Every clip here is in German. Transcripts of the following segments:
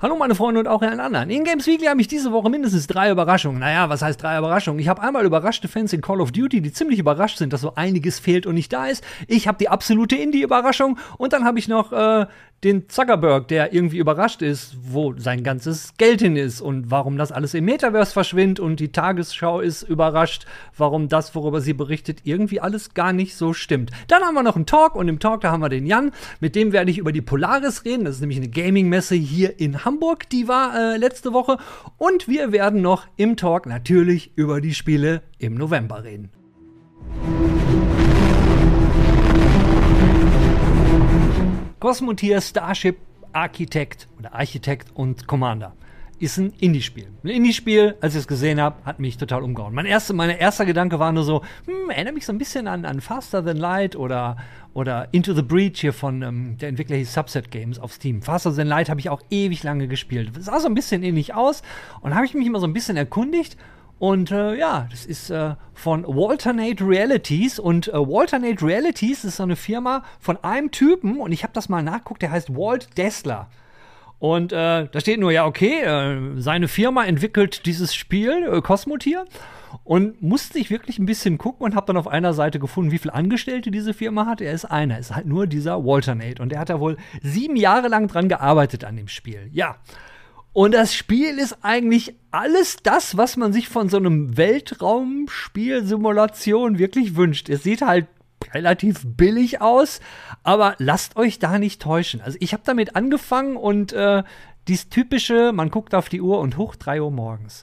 Hallo meine Freunde und auch allen anderen. In Games Weekly habe ich diese Woche mindestens drei Überraschungen. Naja, was heißt drei Überraschungen? Ich habe einmal überraschte Fans in Call of Duty, die ziemlich überrascht sind, dass so einiges fehlt und nicht da ist. Ich habe die absolute Indie-Überraschung und dann habe ich noch äh, den Zuckerberg, der irgendwie überrascht ist, wo sein ganzes Geld hin ist und warum das alles im Metaverse verschwindet und die Tagesschau ist überrascht, warum das, worüber sie berichtet, irgendwie alles gar nicht so stimmt. Dann haben wir noch einen Talk und im Talk, da haben wir den Jan, mit dem werde ich über die Polaris reden. Das ist nämlich eine Gaming-Messe hier in Hamburg, die war äh, letzte Woche. Und wir werden noch im Talk natürlich über die Spiele im November reden. Cosmotier Starship Architect oder Architekt und Commander ist ein Indie-Spiel. Ein Indie-Spiel, als ich es gesehen habe, hat mich total umgehauen. Mein erster, mein erster Gedanke war nur so, hm, erinnert mich so ein bisschen an, an Faster Than Light oder, oder Into the Breach hier von ähm, der Entwickler hieß Subset Games auf Steam. Faster Than Light habe ich auch ewig lange gespielt. Das sah so ein bisschen ähnlich aus und habe ich mich immer so ein bisschen erkundigt und äh, ja, das ist äh, von Walternate Realities. Und äh, Walternate Realities ist so eine Firma von einem Typen. Und ich habe das mal nachguckt, der heißt Walt Dessler. Und äh, da steht nur, ja, okay, äh, seine Firma entwickelt dieses Spiel, äh, Cosmotier. Und musste ich wirklich ein bisschen gucken und habe dann auf einer Seite gefunden, wie viele Angestellte diese Firma hat. Er ist einer, ist halt nur dieser Walternate. Und der hat da wohl sieben Jahre lang dran gearbeitet an dem Spiel. Ja. Und das Spiel ist eigentlich alles das, was man sich von so einem Weltraumspiel-Simulation wirklich wünscht. Es sieht halt relativ billig aus, aber lasst euch da nicht täuschen. Also ich habe damit angefangen und äh, dies typische, man guckt auf die Uhr und hoch 3 Uhr morgens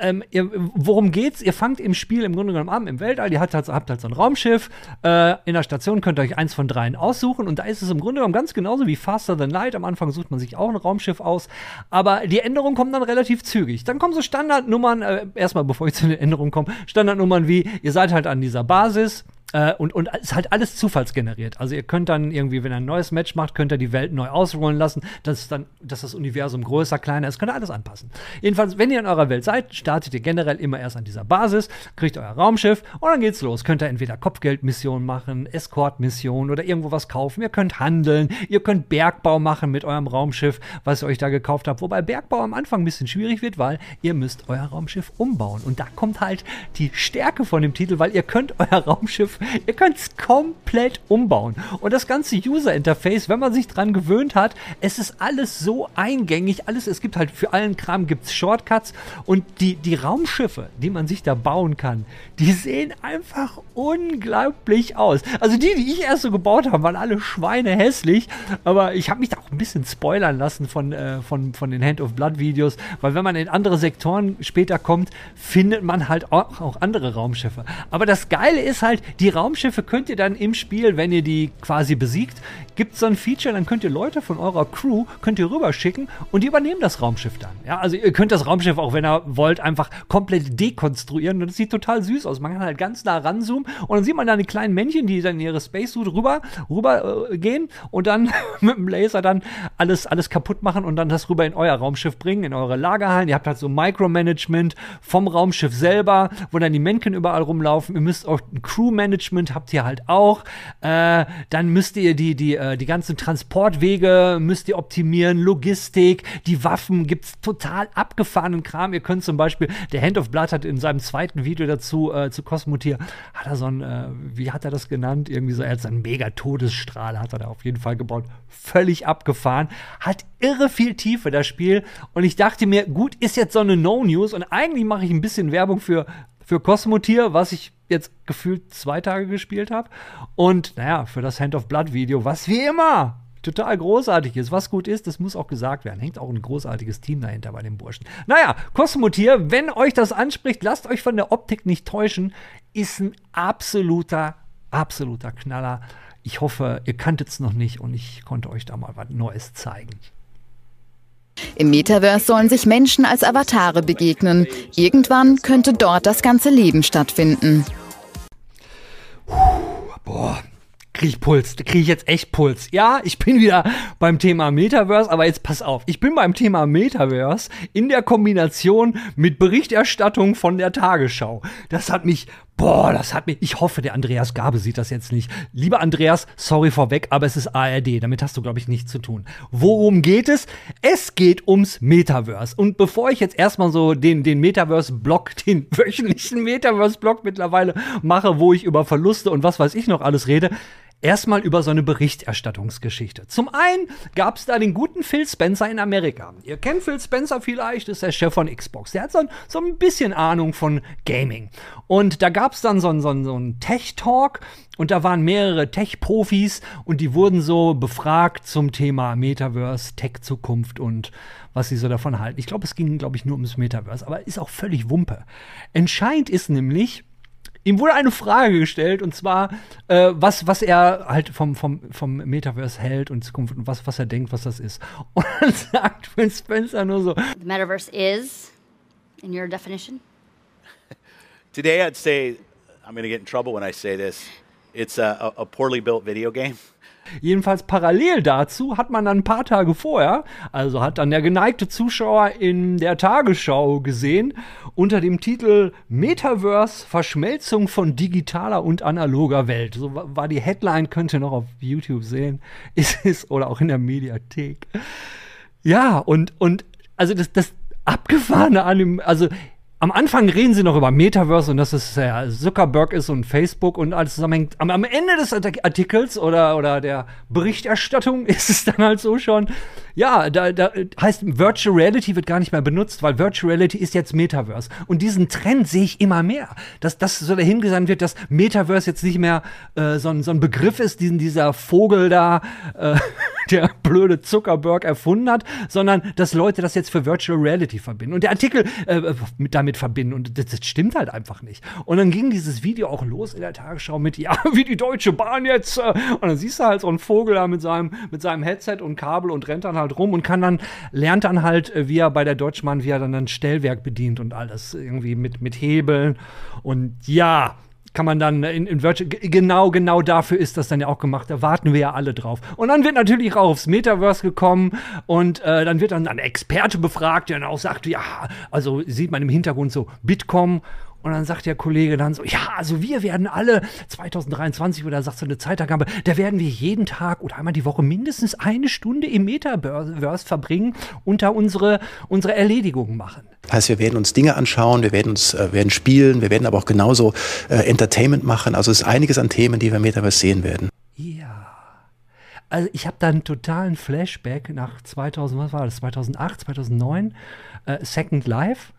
ähm, ihr, worum geht's? Ihr fangt im Spiel im Grunde genommen an, im Weltall, ihr habt halt, habt halt so ein Raumschiff, äh, in der Station könnt ihr euch eins von dreien aussuchen und da ist es im Grunde genommen ganz genauso wie Faster Than Light. Am Anfang sucht man sich auch ein Raumschiff aus, aber die Änderungen kommen dann relativ zügig. Dann kommen so Standardnummern, äh, erstmal bevor ich zu den Änderungen komme, Standardnummern wie, ihr seid halt an dieser Basis, äh, und, und es ist halt alles zufallsgeneriert. Also ihr könnt dann irgendwie, wenn ihr ein neues Match macht, könnt ihr die Welt neu ausrollen lassen, dass dann, dass das Universum größer, kleiner ist, könnt ihr alles anpassen. Jedenfalls, wenn ihr in eurer Welt seid, startet ihr generell immer erst an dieser Basis, kriegt euer Raumschiff und dann geht's los. Könnt ihr entweder Kopfgeldmissionen machen, Escortmissionen oder irgendwo was kaufen. Ihr könnt handeln, ihr könnt Bergbau machen mit eurem Raumschiff, was ihr euch da gekauft habt. Wobei Bergbau am Anfang ein bisschen schwierig wird, weil ihr müsst euer Raumschiff umbauen. Und da kommt halt die Stärke von dem Titel, weil ihr könnt euer Raumschiff Ihr könnt es komplett umbauen. Und das ganze User-Interface, wenn man sich dran gewöhnt hat, es ist alles so eingängig, alles, es gibt halt für allen Kram gibt's Shortcuts und die, die Raumschiffe, die man sich da bauen kann, die sehen einfach unglaublich aus. Also die, die ich erst so gebaut habe, waren alle Schweine hässlich, aber ich habe mich da auch ein bisschen spoilern lassen von, äh, von, von den Hand of Blood Videos, weil wenn man in andere Sektoren später kommt, findet man halt auch, auch andere Raumschiffe. Aber das Geile ist halt, die Raumschiffe könnt ihr dann im Spiel, wenn ihr die quasi besiegt, gibt es so ein Feature, dann könnt ihr Leute von eurer Crew, könnt ihr rüberschicken und die übernehmen das Raumschiff dann. Ja, also ihr könnt das Raumschiff auch, wenn ihr wollt, einfach komplett dekonstruieren und das sieht total süß aus. Man kann halt ganz nah ranzoomen und dann sieht man da die kleinen Männchen, die dann in ihre Spacesuit rüber, rüber äh, gehen und dann mit dem Laser dann alles, alles kaputt machen und dann das rüber in euer Raumschiff bringen, in eure Lagerhallen. Ihr habt halt so Micromanagement vom Raumschiff selber, wo dann die Männchen überall rumlaufen. Ihr müsst auch ein Crewmanagement habt ihr halt auch. Äh, dann müsst ihr die, die, äh, die ganzen Transportwege müsst ihr optimieren, Logistik, die Waffen gibt's total abgefahrenen Kram. Ihr könnt zum Beispiel, der Hand of Blood hat in seinem zweiten Video dazu äh, zu Cosmotier, hat er so ein, äh, wie hat er das genannt? Irgendwie so, er hat so einen mega Todesstrahl, hat er da auf jeden Fall gebaut. Völlig abgefahren. Hat irre viel Tiefe, das Spiel. Und ich dachte mir, gut, ist jetzt so eine No-News und eigentlich mache ich ein bisschen Werbung für, für Cosmotier, was ich jetzt gefühlt zwei Tage gespielt habe. Und naja, für das Hand of Blood Video, was wie immer total großartig ist. Was gut ist, das muss auch gesagt werden. Hängt auch ein großartiges Team dahinter bei den Burschen. Naja, Cosmotier, wenn euch das anspricht, lasst euch von der Optik nicht täuschen. Ist ein absoluter, absoluter Knaller. Ich hoffe, ihr kanntet es noch nicht und ich konnte euch da mal was Neues zeigen. Im Metaverse sollen sich Menschen als Avatare begegnen. Irgendwann könnte dort das ganze Leben stattfinden. Boah, kriege ich Puls, da kriege ich jetzt echt Puls. Ja, ich bin wieder beim Thema Metaverse, aber jetzt pass auf, ich bin beim Thema Metaverse in der Kombination mit Berichterstattung von der Tagesschau. Das hat mich Boah, das hat mich. Ich hoffe, der Andreas Gabe sieht das jetzt nicht. Lieber Andreas, sorry vorweg, aber es ist ARD. Damit hast du, glaube ich, nichts zu tun. Worum geht es? Es geht ums Metaverse. Und bevor ich jetzt erstmal so den, den Metaverse-Blog, den wöchentlichen Metaverse-Blog mittlerweile mache, wo ich über Verluste und was weiß ich noch alles rede, Erstmal über so eine Berichterstattungsgeschichte. Zum einen gab es da den guten Phil Spencer in Amerika. Ihr kennt Phil Spencer vielleicht, ist der Chef von Xbox. Der hat so ein, so ein bisschen Ahnung von Gaming. Und da gab es dann so ein, so ein, so ein Tech-Talk und da waren mehrere Tech-Profis und die wurden so befragt zum Thema Metaverse, Tech-Zukunft und was sie so davon halten. Ich glaube, es ging, glaube ich, nur ums Metaverse, aber ist auch völlig Wumpe. Entscheidend ist nämlich, Ihm wurde eine Frage gestellt und zwar, äh, was, was er halt vom, vom, vom Metaverse hält und Zukunft und was, was er denkt, was das ist. Und dann sagt Phil Spencer nur so: The Metaverse is, in your definition? Today I'd say, I'm going to get in trouble when I say this, it's a, a poorly built video game. Jedenfalls parallel dazu hat man dann ein paar Tage vorher, also hat dann der geneigte Zuschauer in der Tagesschau gesehen, unter dem Titel Metaverse Verschmelzung von digitaler und analoger Welt. So war die Headline, könnt ihr noch auf YouTube sehen. Ist es oder auch in der Mediathek. Ja, und, und also das, das Abgefahrene an dem, also am Anfang reden sie noch über Metaverse und dass es ja Zuckerberg ist und Facebook und alles zusammenhängt. Am, am Ende des Artikels oder, oder der Berichterstattung ist es dann halt so schon, ja, da, da heißt Virtual Reality wird gar nicht mehr benutzt, weil Virtual Reality ist jetzt Metaverse. Und diesen Trend sehe ich immer mehr, dass das so dahingesandt wird, dass Metaverse jetzt nicht mehr äh, so, ein, so ein Begriff ist, diesen dieser Vogel da, äh, der blöde Zuckerberg erfunden hat, sondern dass Leute das jetzt für Virtual Reality verbinden. Und der Artikel äh, mit, damit verbinden. Und das, das, stimmt halt einfach nicht. Und dann ging dieses Video auch los in der Tagesschau mit, ja, wie die Deutsche Bahn jetzt. Äh, und dann siehst du halt so einen Vogel da mit seinem, mit seinem Headset und Kabel und rennt dann halt rum und kann dann, lernt dann halt, äh, wie er bei der Deutschen Bahn, wie er dann ein Stellwerk bedient und alles irgendwie mit, mit Hebeln. Und ja, kann man dann in, in Virtual, genau, genau dafür ist das dann ja auch gemacht. Da warten wir ja alle drauf. Und dann wird natürlich auch aufs Metaverse gekommen und äh, dann wird dann ein Experte befragt, der dann auch sagt, ja, also sieht man im Hintergrund so Bitkom und dann sagt der Kollege dann so, ja, also wir werden alle 2023 oder sagt so eine Zeitangabe, da werden wir jeden Tag oder einmal die Woche mindestens eine Stunde im Metaverse verbringen und da unsere, unsere Erledigungen machen. Das heißt, wir werden uns Dinge anschauen, wir werden uns äh, werden spielen, wir werden aber auch genauso äh, Entertainment machen. Also es ist einiges an Themen, die wir im Metaverse sehen werden. Ja. Also ich habe da einen totalen Flashback nach 2000, was war das, 2008, 2009, äh, Second Life.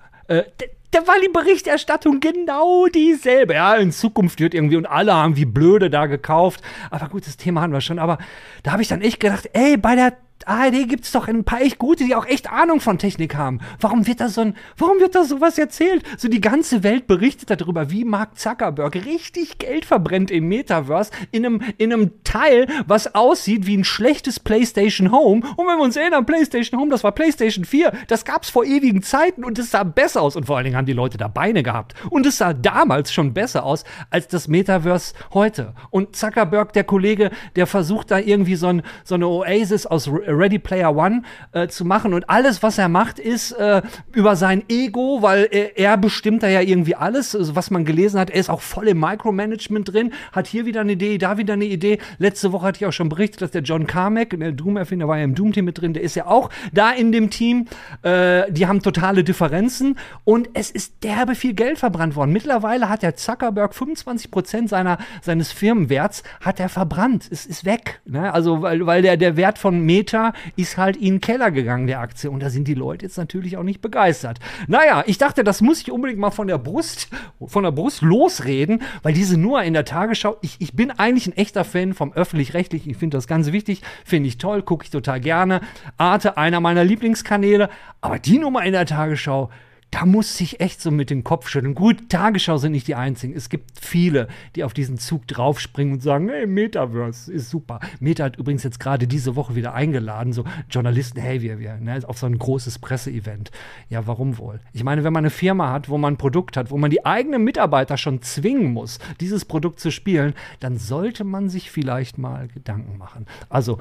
Da war die Berichterstattung genau dieselbe. Ja, in Zukunft wird irgendwie und alle haben wie blöde da gekauft. Aber gut, das Thema hatten wir schon. Aber da habe ich dann echt gedacht, ey, bei der ARD gibt es doch ein paar echt gute, die auch echt Ahnung von Technik haben. Warum wird da so ein, warum wird da sowas erzählt? So die ganze Welt berichtet darüber, wie Mark Zuckerberg richtig Geld verbrennt im Metaverse in einem, in einem Teil, was aussieht wie ein schlechtes PlayStation Home. Und wenn wir uns erinnern, PlayStation Home, das war PlayStation 4, das gab's vor ewigen Zeiten und es sah besser aus. Und vor allen Dingen haben die Leute da Beine gehabt. Und es sah damals schon besser aus als das Metaverse heute. Und Zuckerberg, der Kollege, der versucht da irgendwie so, ein, so eine Oasis aus Ready Player One äh, zu machen. Und alles, was er macht, ist äh, über sein Ego, weil er, er, bestimmt da ja irgendwie alles, also was man gelesen hat. Er ist auch voll im Micromanagement drin, hat hier wieder eine Idee, da wieder eine Idee. Letzte Woche hatte ich auch schon berichtet, dass der John Carmack, der Doom-Erfinder, war ja im Doom-Team mit drin, der ist ja auch da in dem Team. Äh, die haben totale Differenzen und es ist derbe viel Geld verbrannt worden. Mittlerweile hat der Zuckerberg 25 Prozent seiner, seines Firmenwerts hat er verbrannt. Es ist weg. Ne? Also, weil, weil der, der Wert von Meta ist halt in den Keller gegangen, der Aktie. Und da sind die Leute jetzt natürlich auch nicht begeistert. Naja, ich dachte, das muss ich unbedingt mal von der Brust, von der Brust losreden, weil diese nur in der Tagesschau, ich, ich bin eigentlich ein echter Fan vom öffentlich-rechtlichen. Ich finde das ganz wichtig, finde ich toll, gucke ich total gerne. Arte, einer meiner Lieblingskanäle. Aber die Nummer in der Tagesschau, da muss sich echt so mit dem Kopf schütteln. Gut, Tagesschau sind nicht die einzigen. Es gibt viele, die auf diesen Zug draufspringen und sagen, hey, Metaverse ist super. Meta hat übrigens jetzt gerade diese Woche wieder eingeladen, so Journalisten, hey, wir, wir, ne, auf so ein großes Presseevent. Ja, warum wohl? Ich meine, wenn man eine Firma hat, wo man ein Produkt hat, wo man die eigenen Mitarbeiter schon zwingen muss, dieses Produkt zu spielen, dann sollte man sich vielleicht mal Gedanken machen. Also,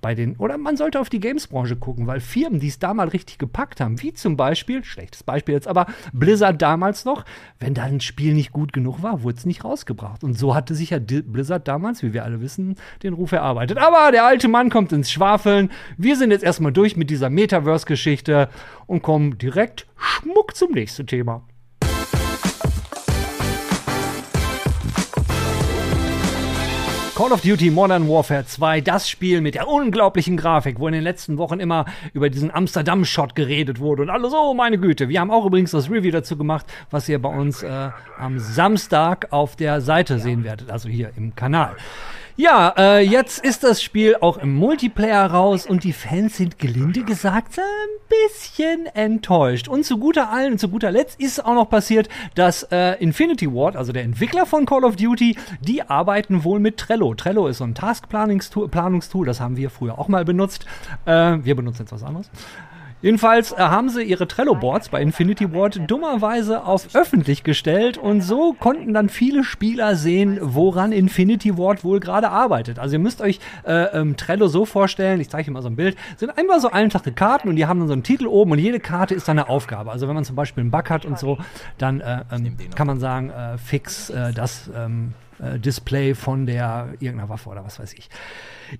bei den, oder man sollte auf die Games-Branche gucken, weil Firmen, die es da mal richtig gepackt haben, wie zum Beispiel, schlechtes Beispiel jetzt, aber Blizzard damals noch, wenn da ein Spiel nicht gut genug war, wurde es nicht rausgebracht. Und so hatte sich ja Blizzard damals, wie wir alle wissen, den Ruf erarbeitet. Aber der alte Mann kommt ins Schwafeln. Wir sind jetzt erstmal durch mit dieser Metaverse-Geschichte und kommen direkt schmuck zum nächsten Thema. Call of Duty Modern Warfare 2, das Spiel mit der unglaublichen Grafik, wo in den letzten Wochen immer über diesen Amsterdam-Shot geredet wurde und alles, oh meine Güte. Wir haben auch übrigens das Review dazu gemacht, was ihr bei uns äh, am Samstag auf der Seite sehen werdet, also hier im Kanal. Ja, äh, jetzt ist das Spiel auch im Multiplayer raus und die Fans sind gelinde gesagt ein bisschen enttäuscht. Und zu guter allen und zu guter Letzt ist auch noch passiert, dass äh, Infinity Ward, also der Entwickler von Call of Duty, die arbeiten wohl mit Trello. Trello ist so ein Task-Planungstool, das haben wir früher auch mal benutzt. Äh, wir benutzen jetzt was anderes. Jedenfalls äh, haben sie ihre Trello-Boards bei Infinity Ward dummerweise auf öffentlich gestellt und so konnten dann viele Spieler sehen, woran Infinity Ward wohl gerade arbeitet. Also ihr müsst euch äh, ähm, Trello so vorstellen, ich zeige euch mal so ein Bild, sind einfach so einfache Karten und die haben dann so einen Titel oben und jede Karte ist dann eine Aufgabe. Also wenn man zum Beispiel einen Bug hat und so, dann äh, ähm, kann man sagen, äh, fix äh, das ähm, äh, Display von der irgendeiner Waffe oder was weiß ich.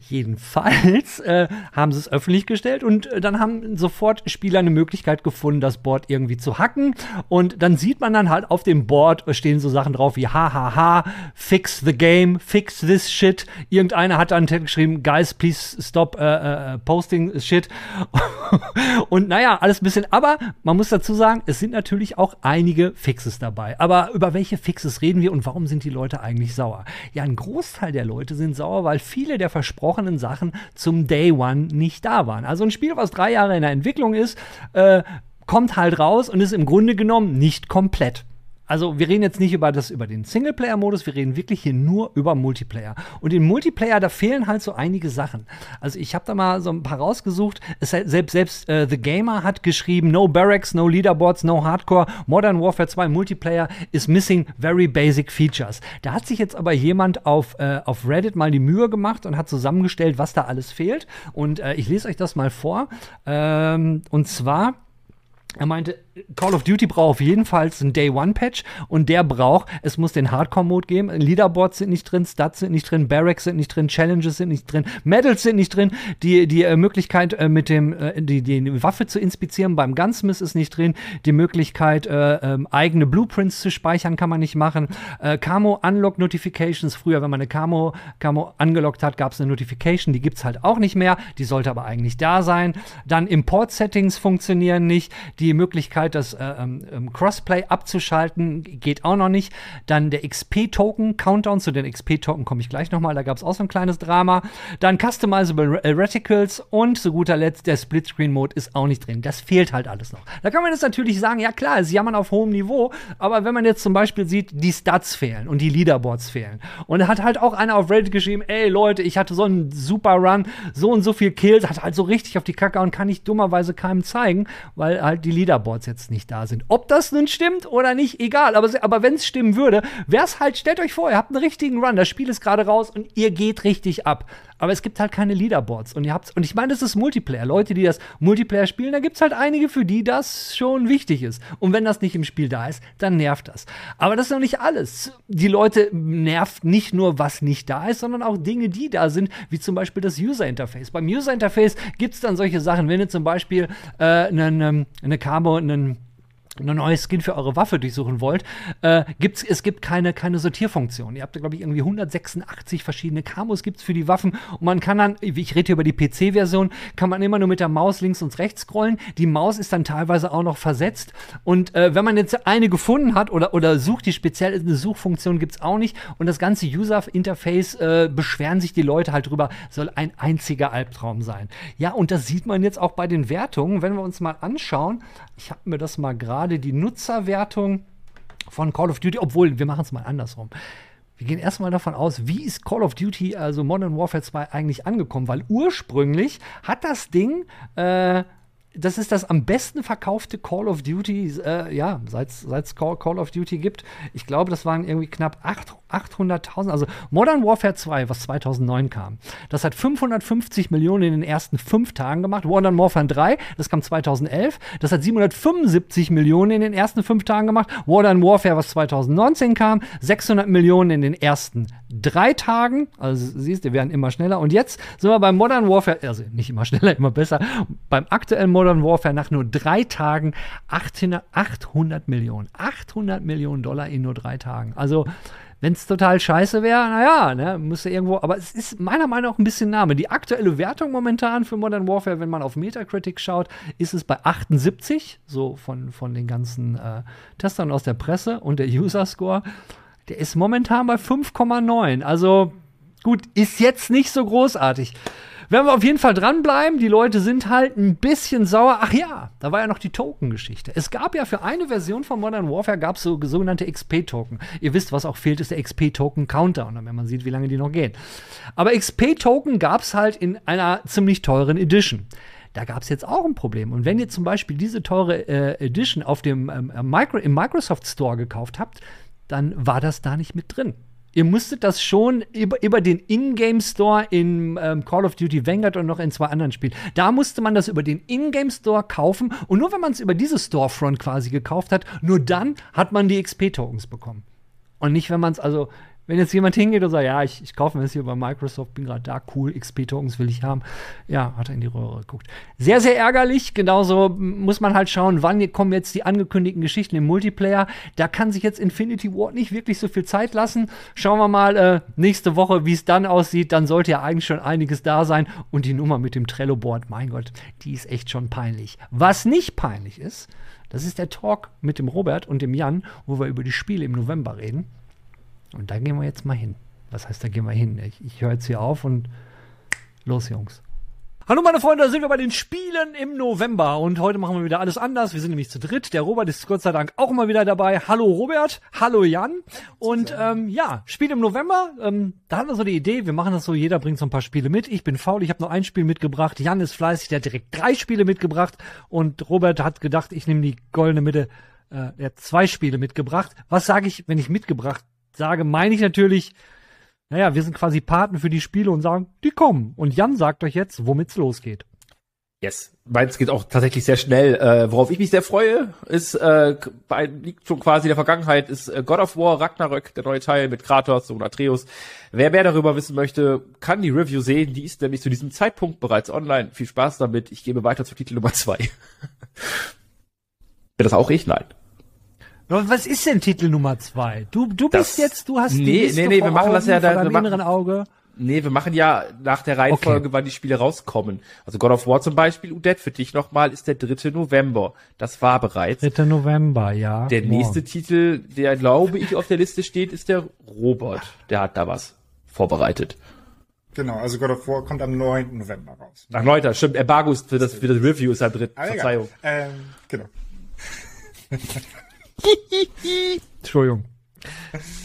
Jedenfalls äh, haben sie es öffentlich gestellt und äh, dann haben sofort Spieler eine Möglichkeit gefunden, das Board irgendwie zu hacken. Und dann sieht man dann halt auf dem Board äh, stehen so Sachen drauf wie hahaha, fix the game, fix this shit. Irgendeiner hat dann geschrieben, guys, please stop uh, uh, posting shit. und naja, alles ein bisschen, aber man muss dazu sagen, es sind natürlich auch einige Fixes dabei. Aber über welche Fixes reden wir und warum sind die Leute eigentlich sauer? Ja, ein Großteil der Leute sind sauer, weil viele der Versprechen versprochenen Sachen zum Day One nicht da waren. Also ein Spiel, was drei Jahre in der Entwicklung ist, äh, kommt halt raus und ist im Grunde genommen nicht komplett. Also wir reden jetzt nicht über das über den Singleplayer-Modus, wir reden wirklich hier nur über Multiplayer. Und im Multiplayer da fehlen halt so einige Sachen. Also ich habe da mal so ein paar rausgesucht. Es, selbst selbst äh, The Gamer hat geschrieben: No Barracks, no Leaderboards, no Hardcore. Modern Warfare 2 Multiplayer is missing very basic features. Da hat sich jetzt aber jemand auf äh, auf Reddit mal die Mühe gemacht und hat zusammengestellt, was da alles fehlt. Und äh, ich lese euch das mal vor. Ähm, und zwar er meinte, Call of Duty braucht auf jeden Fall einen Day One Patch und der braucht, es muss den Hardcore-Mode geben. Leaderboards sind nicht drin, Stats sind nicht drin, Barracks sind nicht drin, Challenges sind nicht drin, Medals sind nicht drin, die, die äh, Möglichkeit äh, mit dem, äh, die, die Waffe zu inspizieren beim Gunsmith ist nicht drin, die Möglichkeit, äh, ähm, eigene Blueprints zu speichern kann man nicht machen. Äh, Camo Unlock Notifications, früher, wenn man eine Camo, Camo angelockt hat, gab es eine Notification, die gibt's halt auch nicht mehr, die sollte aber eigentlich da sein. Dann Import-Settings funktionieren nicht, die Möglichkeit, das äh, ähm, ähm, Crossplay abzuschalten, geht auch noch nicht. Dann der XP-Token, Countdown zu den XP-Token komme ich gleich nochmal, da gab es auch so ein kleines Drama. Dann Customizable Reticles und zu guter Letzt der Split-Screen-Mode ist auch nicht drin. Das fehlt halt alles noch. Da kann man jetzt natürlich sagen, ja klar, sie jammern auf hohem Niveau, aber wenn man jetzt zum Beispiel sieht, die Stats fehlen und die Leaderboards fehlen. Und da hat halt auch einer auf Reddit geschrieben, ey Leute, ich hatte so einen super Run, so und so viel Kills, hat halt so richtig auf die Kacke und kann ich dummerweise keinem zeigen, weil halt die Leaderboards jetzt nicht da sind. Ob das nun stimmt oder nicht, egal. Aber, aber wenn es stimmen würde, wäre es halt, stellt euch vor, ihr habt einen richtigen Run, das Spiel ist gerade raus und ihr geht richtig ab. Aber es gibt halt keine Leaderboards. Und ihr habt, und ich meine, das ist Multiplayer. Leute, die das Multiplayer spielen, da gibt es halt einige, für die das schon wichtig ist. Und wenn das nicht im Spiel da ist, dann nervt das. Aber das ist noch nicht alles. Die Leute nervt nicht nur, was nicht da ist, sondern auch Dinge, die da sind, wie zum Beispiel das User Interface. Beim User Interface gibt es dann solche Sachen, wenn ihr zum Beispiel äh, eine, eine Camo, einen eine neue Skin für eure Waffe durchsuchen wollt, äh, gibt's, es gibt keine, keine Sortierfunktion. Ihr habt glaube ich, irgendwie 186 verschiedene Camos gibt's für die Waffen und man kann dann, ich rede hier über die PC-Version, kann man immer nur mit der Maus links und rechts scrollen. Die Maus ist dann teilweise auch noch versetzt und äh, wenn man jetzt eine gefunden hat oder, oder sucht, die speziell eine Suchfunktion gibt's auch nicht und das ganze User-Interface äh, beschweren sich die Leute halt drüber, soll ein einziger Albtraum sein. Ja, und das sieht man jetzt auch bei den Wertungen, wenn wir uns mal anschauen. Ich habe mir das mal gerade die Nutzerwertung von Call of Duty, obwohl wir machen es mal andersrum. Wir gehen erstmal davon aus, wie ist Call of Duty, also Modern Warfare 2, eigentlich angekommen? Weil ursprünglich hat das Ding, äh, das ist das am besten verkaufte Call of Duty, äh, ja, seit es Call, Call, of Duty gibt. Ich glaube, das waren irgendwie knapp 8, 800.000. Also Modern Warfare 2, was 2009 kam, das hat 550 Millionen in den ersten fünf Tagen gemacht. Modern Warfare 3, das kam 2011, das hat 775 Millionen in den ersten fünf Tagen gemacht. Modern Warfare, was 2019 kam, 600 Millionen in den ersten drei Tagen. Also siehst du, wir werden immer schneller. Und jetzt sind wir beim Modern Warfare, also nicht immer schneller, immer besser. Beim aktuellen Modern Warfare nach nur drei Tagen 800, 800 Millionen. 800 Millionen Dollar in nur drei Tagen. Also wenn es total scheiße wäre, naja, ne, müsste irgendwo, aber es ist meiner Meinung nach ein bisschen Name. Die aktuelle Wertung momentan für Modern Warfare, wenn man auf Metacritic schaut, ist es bei 78, so von, von den ganzen äh, Testern aus der Presse und der User Score, der ist momentan bei 5,9. Also gut, ist jetzt nicht so großartig. Werden wir auf jeden Fall dranbleiben. Die Leute sind halt ein bisschen sauer. Ach ja, da war ja noch die Token-Geschichte. Es gab ja für eine Version von Modern Warfare gab es so sogenannte XP-Token. Ihr wisst, was auch fehlt, ist der XP-Token-Counter. Und dann, wenn man sieht, wie lange die noch gehen. Aber XP-Token gab es halt in einer ziemlich teuren Edition. Da gab es jetzt auch ein Problem. Und wenn ihr zum Beispiel diese teure äh, Edition auf dem ähm, Micro im Microsoft Store gekauft habt, dann war das da nicht mit drin. Ihr musstet das schon über, über den Ingame Store in ähm, Call of Duty Vanguard und noch in zwei anderen Spielen. Da musste man das über den Ingame Store kaufen und nur wenn man es über diese Storefront quasi gekauft hat, nur dann hat man die XP-Tokens bekommen. Und nicht, wenn man es also wenn jetzt jemand hingeht und sagt, ja, ich, ich kaufe mir das hier bei Microsoft, bin gerade da, cool, XP-Tokens will ich haben, ja, hat er in die Röhre geguckt. Sehr, sehr ärgerlich. Genauso muss man halt schauen, wann kommen jetzt die angekündigten Geschichten im Multiplayer. Da kann sich jetzt Infinity Ward nicht wirklich so viel Zeit lassen. Schauen wir mal äh, nächste Woche, wie es dann aussieht. Dann sollte ja eigentlich schon einiges da sein. Und die Nummer mit dem Trello-Board, mein Gott, die ist echt schon peinlich. Was nicht peinlich ist, das ist der Talk mit dem Robert und dem Jan, wo wir über die Spiele im November reden. Und da gehen wir jetzt mal hin. Was heißt, da gehen wir hin? Ich, ich höre jetzt hier auf und los, Jungs. Hallo meine Freunde, da sind wir bei den Spielen im November und heute machen wir wieder alles anders. Wir sind nämlich zu dritt. Der Robert ist Gott sei Dank auch mal wieder dabei. Hallo Robert, hallo Jan. Und ähm, ja, Spiel im November. Ähm, da hatten wir so die Idee, wir machen das so, jeder bringt so ein paar Spiele mit. Ich bin faul, ich habe nur ein Spiel mitgebracht. Jan ist fleißig, der hat direkt drei Spiele mitgebracht. Und Robert hat gedacht, ich nehme die goldene Mitte. Äh, er hat zwei Spiele mitgebracht. Was sage ich, wenn ich mitgebracht sage, meine ich natürlich, naja, wir sind quasi Paten für die Spiele und sagen, die kommen. Und Jan sagt euch jetzt, womit's losgeht. Yes, meins geht auch tatsächlich sehr schnell. Äh, worauf ich mich sehr freue, ist äh, bei, liegt schon quasi in der Vergangenheit, ist äh, God of War Ragnarök, der neue Teil mit Kratos und Atreus. Wer mehr darüber wissen möchte, kann die Review sehen. Die ist nämlich zu diesem Zeitpunkt bereits online. Viel Spaß damit. Ich gebe weiter zu Titel Nummer zwei. Bin das auch ich? Nein. Was ist denn Titel Nummer zwei? Du, du bist Das- jetzt, du hast die Nee, Liste nee, nee, vor wir machen das Augen, ja vor da- wir machen- inneren Auge. Nee, wir machen ja nach der Reihenfolge, wann die Spiele rauskommen. Also God of War zum Beispiel, Udet, für dich nochmal, ist der 3. November. Das war bereits. 3. November, ja. Der Morgen. nächste Titel, der glaube ich auf der Liste steht, ist der Robert. Der hat da was vorbereitet. Genau, also God of War kommt am 9. November raus. Ach, Leute, stimmt, Embargo ist für das, für das Review ist am 3. Ah. Verzeihung. Ähm, genau. Entschuldigung.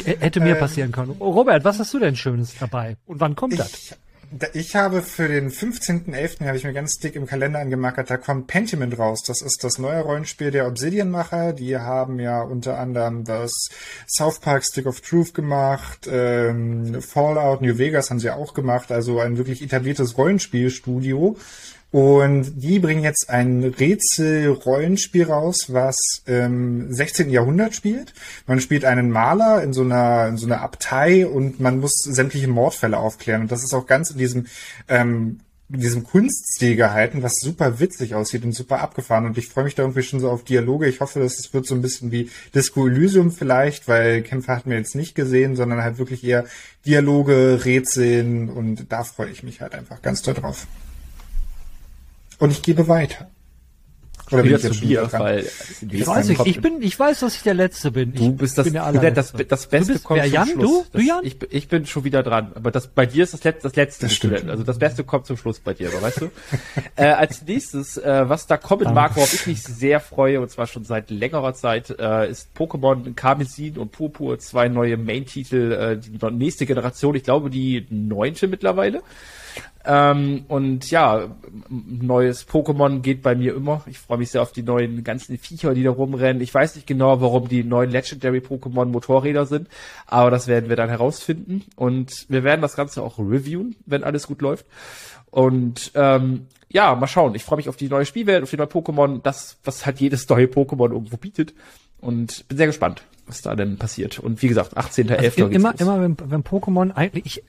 Hätte mir passieren können. Oh, Robert, was hast du denn Schönes dabei? Und wann kommt das? Ich, da- ich habe für den 15.11. habe ich mir ganz dick im Kalender angemarkert, da kommt Pentiment raus. Das ist das neue Rollenspiel der Obsidian-Macher. Die haben ja unter anderem das South Park Stick of Truth gemacht, ähm, Fallout New Vegas haben sie auch gemacht, also ein wirklich etabliertes Rollenspielstudio. Und die bringen jetzt ein Rätsel-Rollenspiel raus, was im 16. Jahrhundert spielt. Man spielt einen Maler in so einer, in so einer Abtei und man muss sämtliche Mordfälle aufklären. Und das ist auch ganz in diesem, ähm, in diesem Kunststil gehalten, was super witzig aussieht und super abgefahren. Und ich freue mich da irgendwie schon so auf Dialoge. Ich hoffe, dass es wird so ein bisschen wie Disco Elysium vielleicht, weil Kämpfe hatten wir jetzt nicht gesehen, sondern halt wirklich eher Dialoge, Rätseln und da freue ich mich halt einfach ganz doll drauf. Und ich gebe weiter. Oder Wieder zu dran? weil Ich weiß nicht, ich bin, ich weiß, dass ich der Letzte bin. Du ich bist das, bin der das, das Beste du bist, kommt wer, zum Jan, Schluss. du? Du, Jan? Ich, ich bin schon wieder dran, aber das bei dir ist das letzte, das letzte. Das stimmt. Also das Beste kommt zum Schluss bei dir, aber weißt du? äh, als nächstes, äh, was da kommen mag, worauf ich mich sehr freue, und zwar schon seit längerer Zeit, äh, ist Pokémon Karmesin und Purpur, zwei neue Main-Titel, äh, die nächste Generation, ich glaube die neunte mittlerweile. Ähm, und ja, neues Pokémon geht bei mir immer. Ich freue mich sehr auf die neuen ganzen Viecher, die da rumrennen. Ich weiß nicht genau, warum die neuen Legendary Pokémon Motorräder sind, aber das werden wir dann herausfinden. Und wir werden das Ganze auch reviewen, wenn alles gut läuft. Und ähm, ja, mal schauen. Ich freue mich auf die neue Spielwelt, auf die neue Pokémon, das, was halt jedes neue Pokémon irgendwo bietet. Und bin sehr gespannt, was da denn passiert. Und wie gesagt, 18.11. Also immer, immer wenn, wenn Pokémon eigentlich, ich,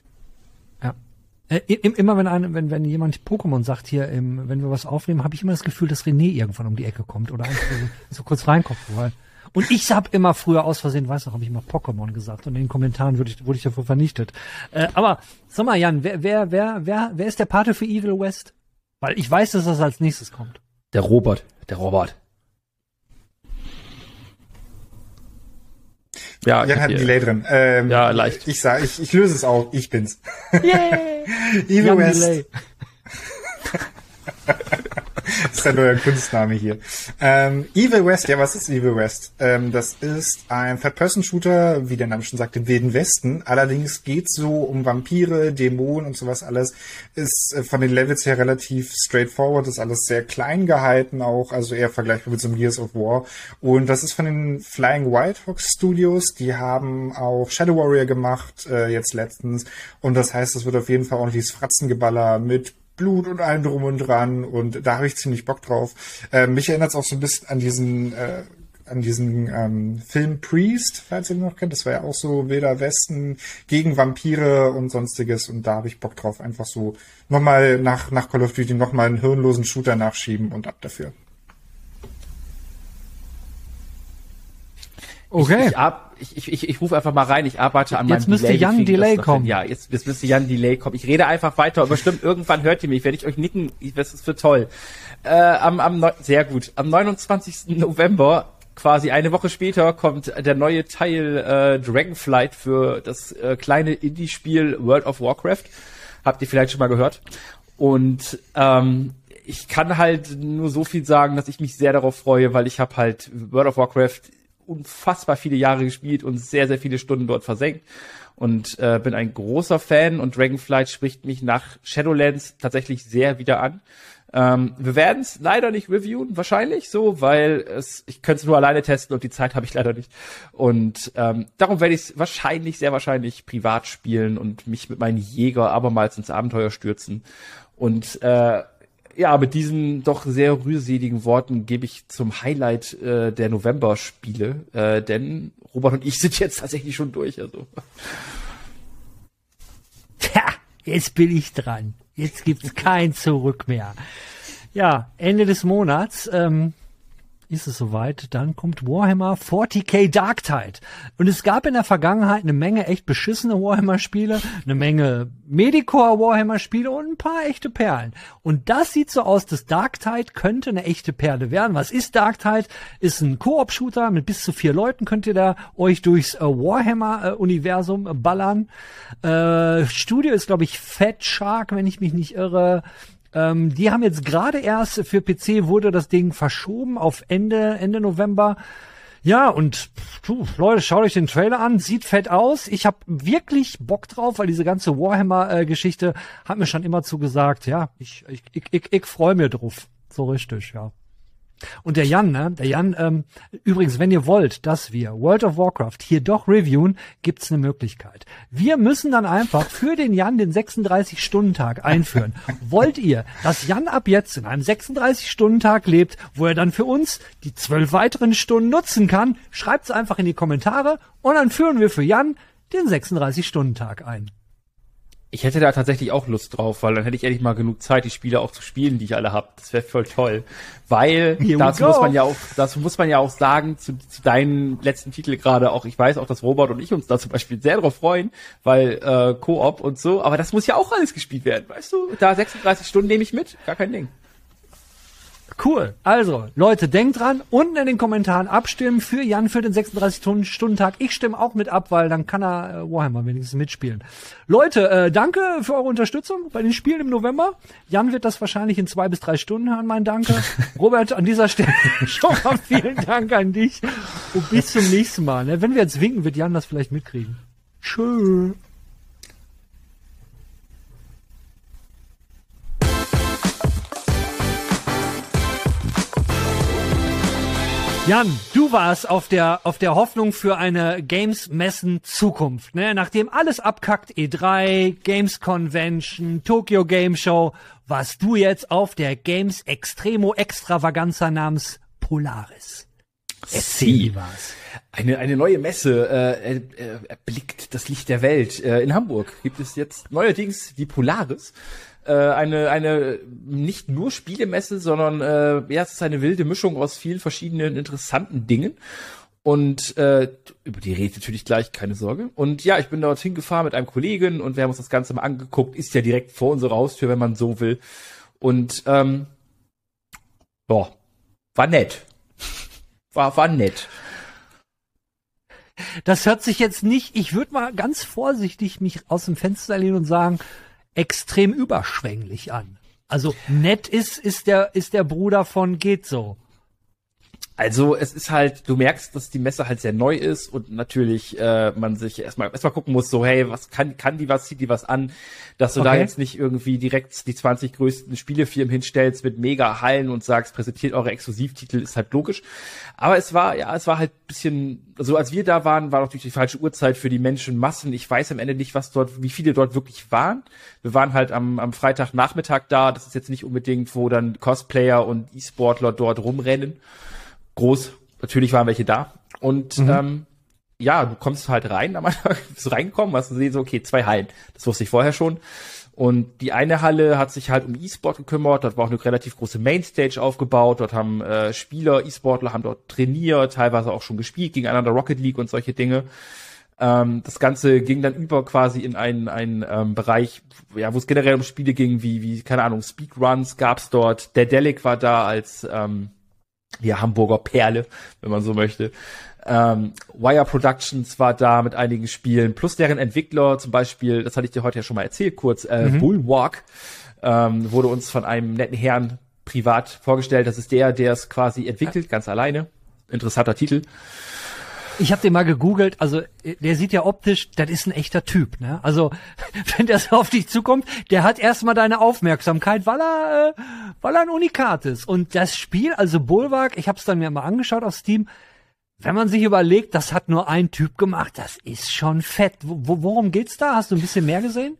äh, immer wenn eine, wenn, wenn jemand Pokémon sagt hier, im, wenn wir was aufnehmen, habe ich immer das Gefühl, dass René irgendwann um die Ecke kommt oder einfach so, so kurz reinkommt. Weil, und ich habe immer früher aus Versehen, weiß noch, habe ich immer Pokémon gesagt und in den Kommentaren wurde ich, wurde ich dafür vernichtet. Äh, aber sag mal, Jan, wer, wer, wer, wer, wer ist der Pate für Evil West? Weil ich weiß, dass das als nächstes kommt. Der Robert, der Robert. Ja, Jan hat ein Delay drin. Ähm, ja, leicht. Ich sag, ich, ich löse es auch. Ich bin's. Yay! Evil West. das ist ein neuer Kunstname hier. Ähm, Evil West, ja, was ist Evil West? Ähm, das ist ein Third-Person-Shooter, wie der Name schon sagt, im Wilden Westen. Allerdings geht so um Vampire, Dämonen und sowas alles. Ist äh, von den Levels her relativ straightforward, ist alles sehr klein gehalten auch, also eher vergleichbar mit so einem Gears of War. Und das ist von den Flying Wild Hawks Studios. Die haben auch Shadow Warrior gemacht, äh, jetzt letztens. Und das heißt, es wird auf jeden Fall ordentliches Fratzengeballer mit Blut und allem drum und dran und da habe ich ziemlich Bock drauf. Äh, mich erinnert es auch so ein bisschen an diesen äh, an diesen ähm, Film Priest, falls ihr den noch kennt. Das war ja auch so wilder Westen gegen Vampire und sonstiges und da habe ich Bock drauf. Einfach so nochmal nach, nach Call of Duty nochmal einen hirnlosen Shooter nachschieben und ab dafür. Okay. Ich, ich, ab, ich, ich, ich, rufe einfach mal rein, ich arbeite an jetzt meinem müsste Delay. Jan Delay kommen. Ja, jetzt, jetzt müsste Jan Delay kommen. Ich rede einfach weiter, aber bestimmt irgendwann hört ihr mich, werde ich euch nicken, das ist für toll. Äh, am, am, sehr gut. Am 29. November quasi eine Woche später kommt der neue Teil äh, Dragonflight für das äh, kleine Indie-Spiel World of Warcraft. Habt ihr vielleicht schon mal gehört? Und ähm, ich kann halt nur so viel sagen, dass ich mich sehr darauf freue, weil ich habe halt World of Warcraft unfassbar viele Jahre gespielt und sehr, sehr viele Stunden dort versenkt und äh, bin ein großer Fan und Dragonflight spricht mich nach Shadowlands tatsächlich sehr wieder an. Ähm, wir werden es leider nicht reviewen, wahrscheinlich so, weil es, ich könnte es nur alleine testen und die Zeit habe ich leider nicht. Und ähm, darum werde ich es wahrscheinlich, sehr wahrscheinlich privat spielen und mich mit meinen Jäger abermals ins Abenteuer stürzen. Und äh, ja, mit diesen doch sehr rührseligen Worten gebe ich zum Highlight äh, der November-Spiele, äh, denn Robert und ich sind jetzt tatsächlich schon durch. Also. Tja, jetzt bin ich dran. Jetzt gibt's kein Zurück mehr. Ja, Ende des Monats. Ähm, ist es soweit, dann kommt Warhammer 40k Dark Tide. Und es gab in der Vergangenheit eine Menge echt beschissene Warhammer-Spiele, eine Menge Medicore Warhammer-Spiele und ein paar echte Perlen. Und das sieht so aus, dass Dark Tide könnte eine echte Perle werden. Was ist Dark Tide? Ist ein Koop-Shooter mit bis zu vier Leuten könnt ihr da euch durchs äh, Warhammer-Universum ballern. Äh, Studio ist, glaube ich, Fat Shark, wenn ich mich nicht irre. Ähm, die haben jetzt gerade erst für PC wurde das Ding verschoben auf Ende, Ende November. Ja, und puh, Leute, schaut euch den Trailer an, sieht fett aus. Ich habe wirklich Bock drauf, weil diese ganze Warhammer-Geschichte hat mir schon immer zugesagt, ja, ich, ich, ich, ich, ich freue mir drauf. So richtig, ja. Und der Jan, ne? Der Jan, ähm, übrigens, wenn ihr wollt, dass wir World of Warcraft hier doch reviewen, gibt's eine Möglichkeit. Wir müssen dann einfach für den Jan den 36-Stunden-Tag einführen. wollt ihr, dass Jan ab jetzt in einem 36-Stunden-Tag lebt, wo er dann für uns die zwölf weiteren Stunden nutzen kann? Schreibt's einfach in die Kommentare und dann führen wir für Jan den 36-Stunden-Tag ein. Ich hätte da tatsächlich auch Lust drauf, weil dann hätte ich endlich mal genug Zeit, die Spiele auch zu spielen, die ich alle habe. Das wäre voll toll. Weil dazu muss man ja auch, dazu muss man ja auch sagen, zu, zu deinen letzten Titel gerade auch, ich weiß auch, dass Robert und ich uns da zum Beispiel sehr drauf freuen, weil äh, Koop und so, aber das muss ja auch alles gespielt werden, weißt du? Da 36 Stunden nehme ich mit, gar kein Ding. Cool. Also, Leute, denkt dran, unten in den Kommentaren abstimmen für Jan für den 36-Stunden-Tag. Ich stimme auch mit ab, weil dann kann er äh, Warhammer wenigstens mitspielen. Leute, äh, danke für eure Unterstützung bei den Spielen im November. Jan wird das wahrscheinlich in zwei bis drei Stunden hören, mein Danke. Robert, an dieser Stelle schon mal vielen Dank an dich. Und bis zum nächsten Mal. Ne? Wenn wir jetzt winken, wird Jan das vielleicht mitkriegen. Tschö. Jan, du warst auf der, auf der Hoffnung für eine Games-Messen Zukunft, ne? Nachdem alles abkackt, E3, Games Convention, Tokyo Game Show, warst du jetzt auf der Games Extremo Extravaganza namens Polaris. Wie war's? Eine, eine neue Messe äh, äh, erblickt das Licht der Welt. Äh, in Hamburg gibt es jetzt neuerdings die Polaris. Äh, eine, eine nicht nur Spielemesse, sondern äh, ja, es ist eine wilde Mischung aus vielen verschiedenen interessanten Dingen. Und äh, über die rede ich natürlich gleich, keine Sorge. Und ja, ich bin dorthin gefahren mit einem Kollegen und wir haben uns das Ganze mal angeguckt. Ist ja direkt vor unserer Haustür, wenn man so will. Und ähm, ja, war nett. War, war nett. Das hört sich jetzt nicht, ich würde mal ganz vorsichtig mich aus dem Fenster lehnen und sagen, extrem überschwänglich an. Also nett ist, ist der, ist der Bruder von geht so. Also es ist halt, du merkst, dass die Messe halt sehr neu ist und natürlich äh, man sich erstmal erstmal gucken muss, so hey, was kann kann die was, zieht die was an, dass du da Okay. jetzt nicht irgendwie direkt die 20 größten Spielefirmen hinstellst mit mega Hallen und sagst, präsentiert eure Exklusivtitel, ist halt logisch. Aber es war ja, es war halt bisschen, also als wir da waren, war natürlich die falsche Uhrzeit für die Menschenmassen. Ich weiß am Ende nicht, was dort, wie viele dort wirklich waren. Wir waren halt am, am Freitagnachmittag da. Das ist jetzt nicht unbedingt, wo dann Cosplayer und E-Sportler dort rumrennen groß. Natürlich waren welche da. Und ähm, ja, du kommst halt rein, am Anfang bist du reingekommen, hast gesehen, so, okay, zwei Hallen. Das wusste ich vorher schon. Und die eine Halle hat sich halt um E-Sport gekümmert, dort war auch eine relativ große Mainstage aufgebaut, dort haben äh, Spieler, E-Sportler haben dort trainiert, teilweise auch schon gespielt, gegeneinander Rocket League und solche Dinge. Ähm, das Ganze ging dann über quasi in einen, einen ähm, Bereich, ja, wo es generell um Spiele ging, wie, wie, keine Ahnung, Speedruns gab's dort. Der Delic war da als ähm, ja, Hamburger Perle, wenn man so möchte. Ähm, Wire Productions war da mit einigen Spielen, plus deren Entwickler, zum Beispiel, das hatte ich dir heute ja schon mal erzählt, kurz, äh, Bulwark, ähm, wurde uns von einem netten Herrn privat vorgestellt. Das ist der, der es quasi entwickelt, ganz alleine. Interessanter Titel. Ich habe den mal gegoogelt, also der sieht ja optisch, das ist ein echter Typ, ne? Also wenn der so auf dich zukommt, der hat erstmal deine Aufmerksamkeit, weil er, äh, weil er ein Unikat ist. Und das Spiel, also Bulwark, ich habe es dann mir mal angeschaut auf Steam. Wenn man sich überlegt, das hat nur ein Typ gemacht, das ist schon fett. Wo- worum geht's da? Hast du ein bisschen mehr gesehen?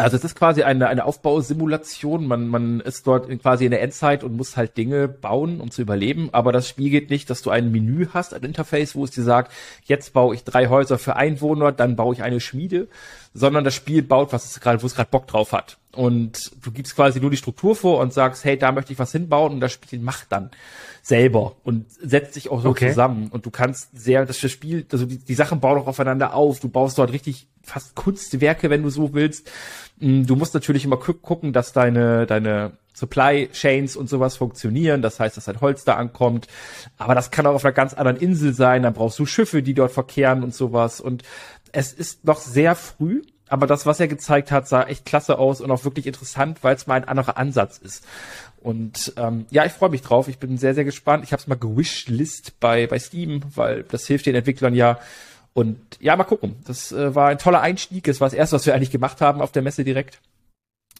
Also es ist quasi eine, eine Aufbausimulation. Man, man ist dort in, quasi in der Endzeit und muss halt Dinge bauen, um zu überleben. Aber das Spiel geht nicht, dass du ein Menü hast, ein Interface, wo es dir sagt, jetzt baue ich drei Häuser für Einwohner, dann baue ich eine Schmiede, sondern das Spiel baut, was es gerade, wo es gerade Bock drauf hat. Und du gibst quasi nur die Struktur vor und sagst, hey, da möchte ich was hinbauen und das Spiel macht dann selber und setzt sich auch so Okay. zusammen. Und du kannst sehr, das Spiel, also die, die Sachen bauen auch aufeinander auf. Du baust dort richtig fast Kunstwerke, wenn du so willst. Mm, Du musst natürlich immer gu- gucken, dass deine, deine Supply Chains und sowas funktionieren. Das heißt, dass ein Holz da ankommt. Aber das kann auch auf einer ganz anderen Insel sein. Dann brauchst du Schiffe, die dort verkehren und sowas. Und es ist noch sehr früh. Aber das, was er gezeigt hat, sah echt klasse aus und auch wirklich interessant, weil es mal ein anderer Ansatz ist. Und ähm, ja, ich freue mich drauf. Ich bin sehr, sehr gespannt. Ich habe es mal gewishlist bei, bei Steam, weil das hilft den Entwicklern ja. Und ja, mal gucken. Das äh, war ein toller Einstieg. Es war das erste, was wir eigentlich gemacht haben auf der Messe direkt.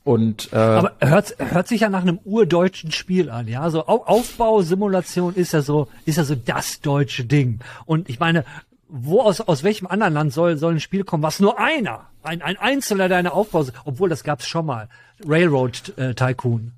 Und äh, Aber hört, hört sich ja nach einem urdeutschen Spiel an, ja. So Au- Aufbau, Simulation ist ja so, ist ja so das deutsche Ding. Und ich meine, wo aus, aus welchem anderen Land soll, soll ein Spiel kommen, was nur einer, ein, ein Einzelner deine Aufbau, obwohl das gab's schon mal. Railroad äh, Tycoon.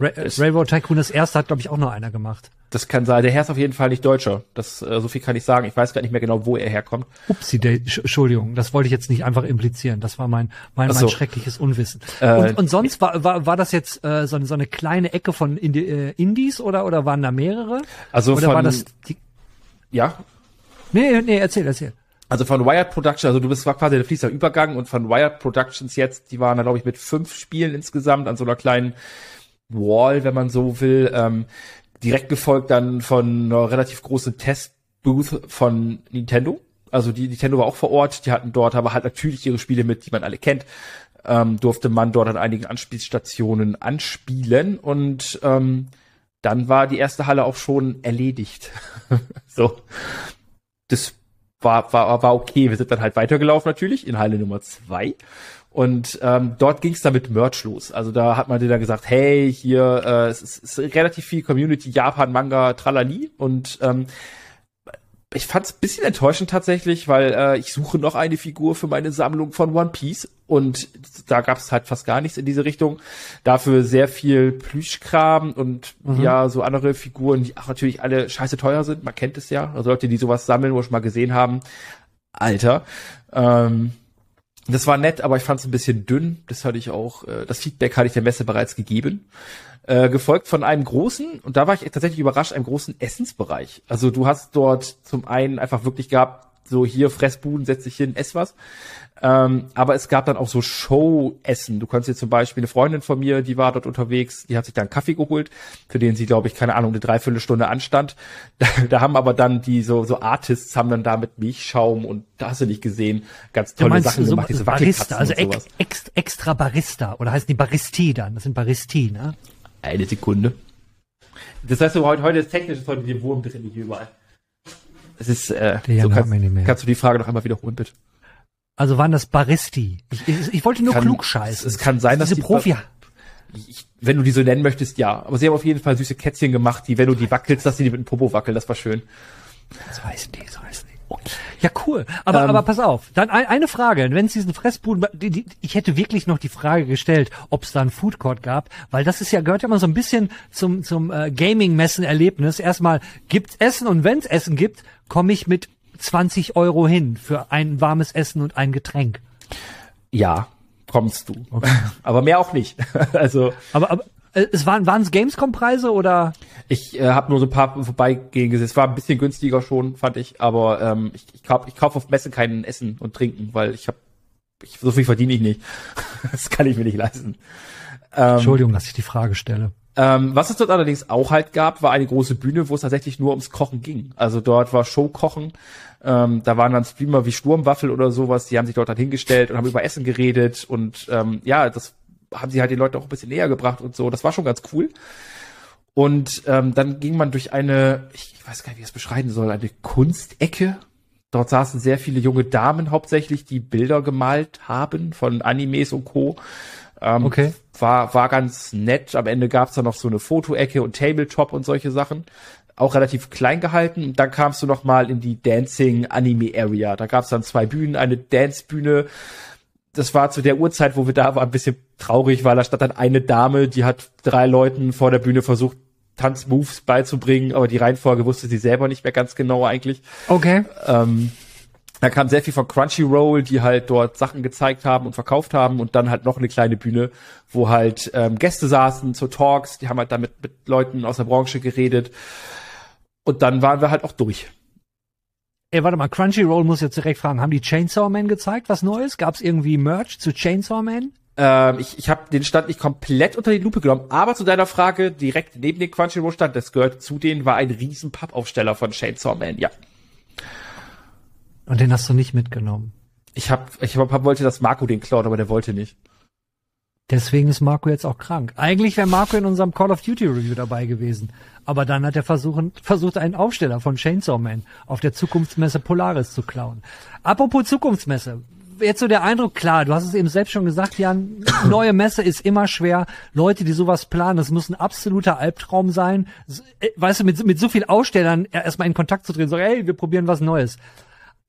Ra äh, Railroad Tycoon, das erste hat, glaube ich, auch nur einer gemacht. das kann sein. Der Herr ist auf jeden Fall nicht Deutscher. Das äh, so viel kann ich sagen. Ich weiß gar nicht mehr genau, wo er herkommt. Upsi, Entschuldigung, das wollte ich jetzt nicht einfach implizieren. Das war mein, mein, Ach mein so. schreckliches Unwissen. Äh, und, und sonst war, war, war das jetzt äh, so, eine- so eine kleine Ecke von Indi äh, Indies oder, oder waren da mehrere? Also oder von war das die, ja, Nee, nee, erzähl, erzähl. Also von Wired Production, also du bist quasi der fließender Übergang und von Wired Productions jetzt, die waren da glaube ich mit fünf Spielen insgesamt an so einer kleinen Wall, wenn man so will, ähm, direkt gefolgt dann von einer relativ großen Testbooth von Nintendo. Also die Nintendo war auch vor Ort, die hatten dort aber halt natürlich ihre Spiele mit, die man alle kennt. Ähm, durfte man dort an einigen Anspielstationen anspielen und ähm, dann war die erste Halle auch schon erledigt. so. Das war, war, war okay. Wir sind dann halt weitergelaufen natürlich in Halle Nummer zwei. Und ähm, dort ging es dann mit Merch los. Also da hat man dir dann gesagt, hey, hier äh, es ist, ist relativ viel Community, Japan, Manga, Tralali. Und ähm, ich fand es ein bisschen enttäuschend tatsächlich, weil äh, ich suche noch eine Figur für meine Sammlung von One Piece und da gab es halt fast gar nichts in diese Richtung. Dafür sehr viel Plüschkram und Mhm. ja, so andere Figuren, die auch natürlich alle scheiße teuer sind. Man kennt es ja. Also Leute, die sowas sammeln oder schon mal gesehen haben. Alter. Ähm, das war nett, aber ich fand es ein bisschen dünn. Das hatte ich auch, äh, das Feedback hatte ich der Messe bereits gegeben. Äh, gefolgt von einem großen, und da war ich tatsächlich überrascht, einem großen Essensbereich. Also du hast dort zum einen einfach wirklich gehabt, so hier Fressbuden, setz dich hin, ess was. Ähm, aber es gab dann auch so Show-Essen. Du kannst jetzt zum Beispiel eine Freundin von mir, die war dort unterwegs, die hat sich dann Kaffee geholt, für den sie, glaube ich, keine Ahnung, eine Dreiviertelstunde anstand. Da, da haben aber dann die so, so Artists haben dann da mit Milchschaum und da hast du nicht gesehen, ganz tolle meinst Sachen so gemacht, diese Barista, also und ex, extra Barista oder heißt die Baristi dann? Das sind Baristi, ne? Eine Sekunde. Das heißt, heute, heute ist technisch ist heute die Wurm drin hier überall. Es ist, äh, so kannst, kannst du die Frage noch einmal wiederholen, bitte? Also waren das Baristi? Ich, ich, ich wollte nur Kann- klug scheißen. es kann sein, dass diese die Profi. Ich, wenn du die so nennen möchtest, ja. Aber sie haben auf jeden Fall süße Kätzchen gemacht, die, wenn du die wackelst, dass sie die mit dem Popo wackeln. Das war schön. So heißen die, so heißen die. Okay. Ja, cool. Aber, Ähm, aber pass auf. Dann ein, eine Frage. Wenn es diesen Fressbuden, die, die, ich hätte wirklich noch die Frage gestellt, ob es da einen Food Court gab, weil das ist ja, gehört ja mal so ein bisschen zum, zum äh, Gaming-Messen-Erlebnis. Erstmal gibt's Essen und wenn's Essen gibt, komme ich mit 20 Euro hin für ein warmes Essen und ein Getränk. Ja, kommst du. Aber mehr auch nicht. also Aber, aber äh, es waren waren's Gamescom-Preise oder? ich äh, habe nur so ein paar vorbeigehen gesehen. Es war ein bisschen günstiger schon, fand ich. Aber ähm, ich, ich kaufe ich kauf auf Messe kein Essen und Trinken, weil ich habe ich, so viel verdiene ich nicht. das kann ich mir nicht leisten. Ähm, Entschuldigung, dass ich die Frage stelle. Ähm, was es dort allerdings auch halt gab, war eine große Bühne, wo es tatsächlich nur ums Kochen ging. Also dort war Showkochen. Ähm, da waren dann Streamer wie Sturmwaffel oder sowas, die haben sich dort dann hingestellt und haben über Essen geredet und ähm, ja, das haben sie halt den Leuten auch ein bisschen näher gebracht und so. Das war schon ganz cool. Und ähm, dann ging man durch eine, ich, weiß gar nicht, wie ich es beschreiben soll, eine Kunstecke. Dort saßen sehr viele junge Damen hauptsächlich, die Bilder gemalt haben von Animes und Co. Ähm, Okay. War, war ganz nett. Am Ende gab's dann noch so eine Fotoecke und Tabletop und solche Sachen. Auch relativ klein gehalten. Und dann kamst du noch mal in die Dancing Anime Area. Da gab's dann zwei Bühnen, eine Dance-Bühne. Das war zu der Uhrzeit, wo wir da waren, ein bisschen traurig, weil da stand dann eine Dame, die hat drei Leuten vor der Bühne versucht, Tanzmoves beizubringen, aber die Reihenfolge wusste sie selber nicht mehr ganz genau eigentlich. Okay. Ähm, da kam sehr viel von Crunchyroll, die halt dort Sachen gezeigt haben und verkauft haben und dann halt noch eine kleine Bühne, wo halt ähm, Gäste saßen zu Talks, die haben halt damit mit Leuten aus der Branche geredet und dann waren wir halt auch durch. Ey, warte mal, Crunchyroll muss jetzt direkt fragen, haben die Chainsaw Man gezeigt, was Neues? Gab's irgendwie Merch zu Chainsaw Man? Ähm, ich ich habe den Stand nicht komplett unter die Lupe genommen, aber zu deiner Frage, direkt neben dem Crunchyroll-Stand, das gehört zu denen, war ein riesen Pappaufsteller von Chainsaw Man, ja. Und den hast du nicht mitgenommen. Ich hab, ich hab, wollte, dass Marco den klaut, aber der wollte nicht. Deswegen ist Marco jetzt auch krank. Eigentlich wäre Marco in unserem Call of Duty Review dabei gewesen. Aber dann hat er versuchen, versucht, einen Aufsteller von Chainsaw Man auf der Zukunftsmesse Polaris zu klauen. Apropos Zukunftsmesse. Jetzt so der Eindruck, klar, du hast es eben selbst schon gesagt, Jan, neue Messe ist immer schwer. Leute, die sowas planen, das muss ein absoluter Albtraum sein. Äh, Weißt du, mit, mit so viel Ausstellern erstmal in Kontakt zu treten, so, hey, wir probieren was Neues.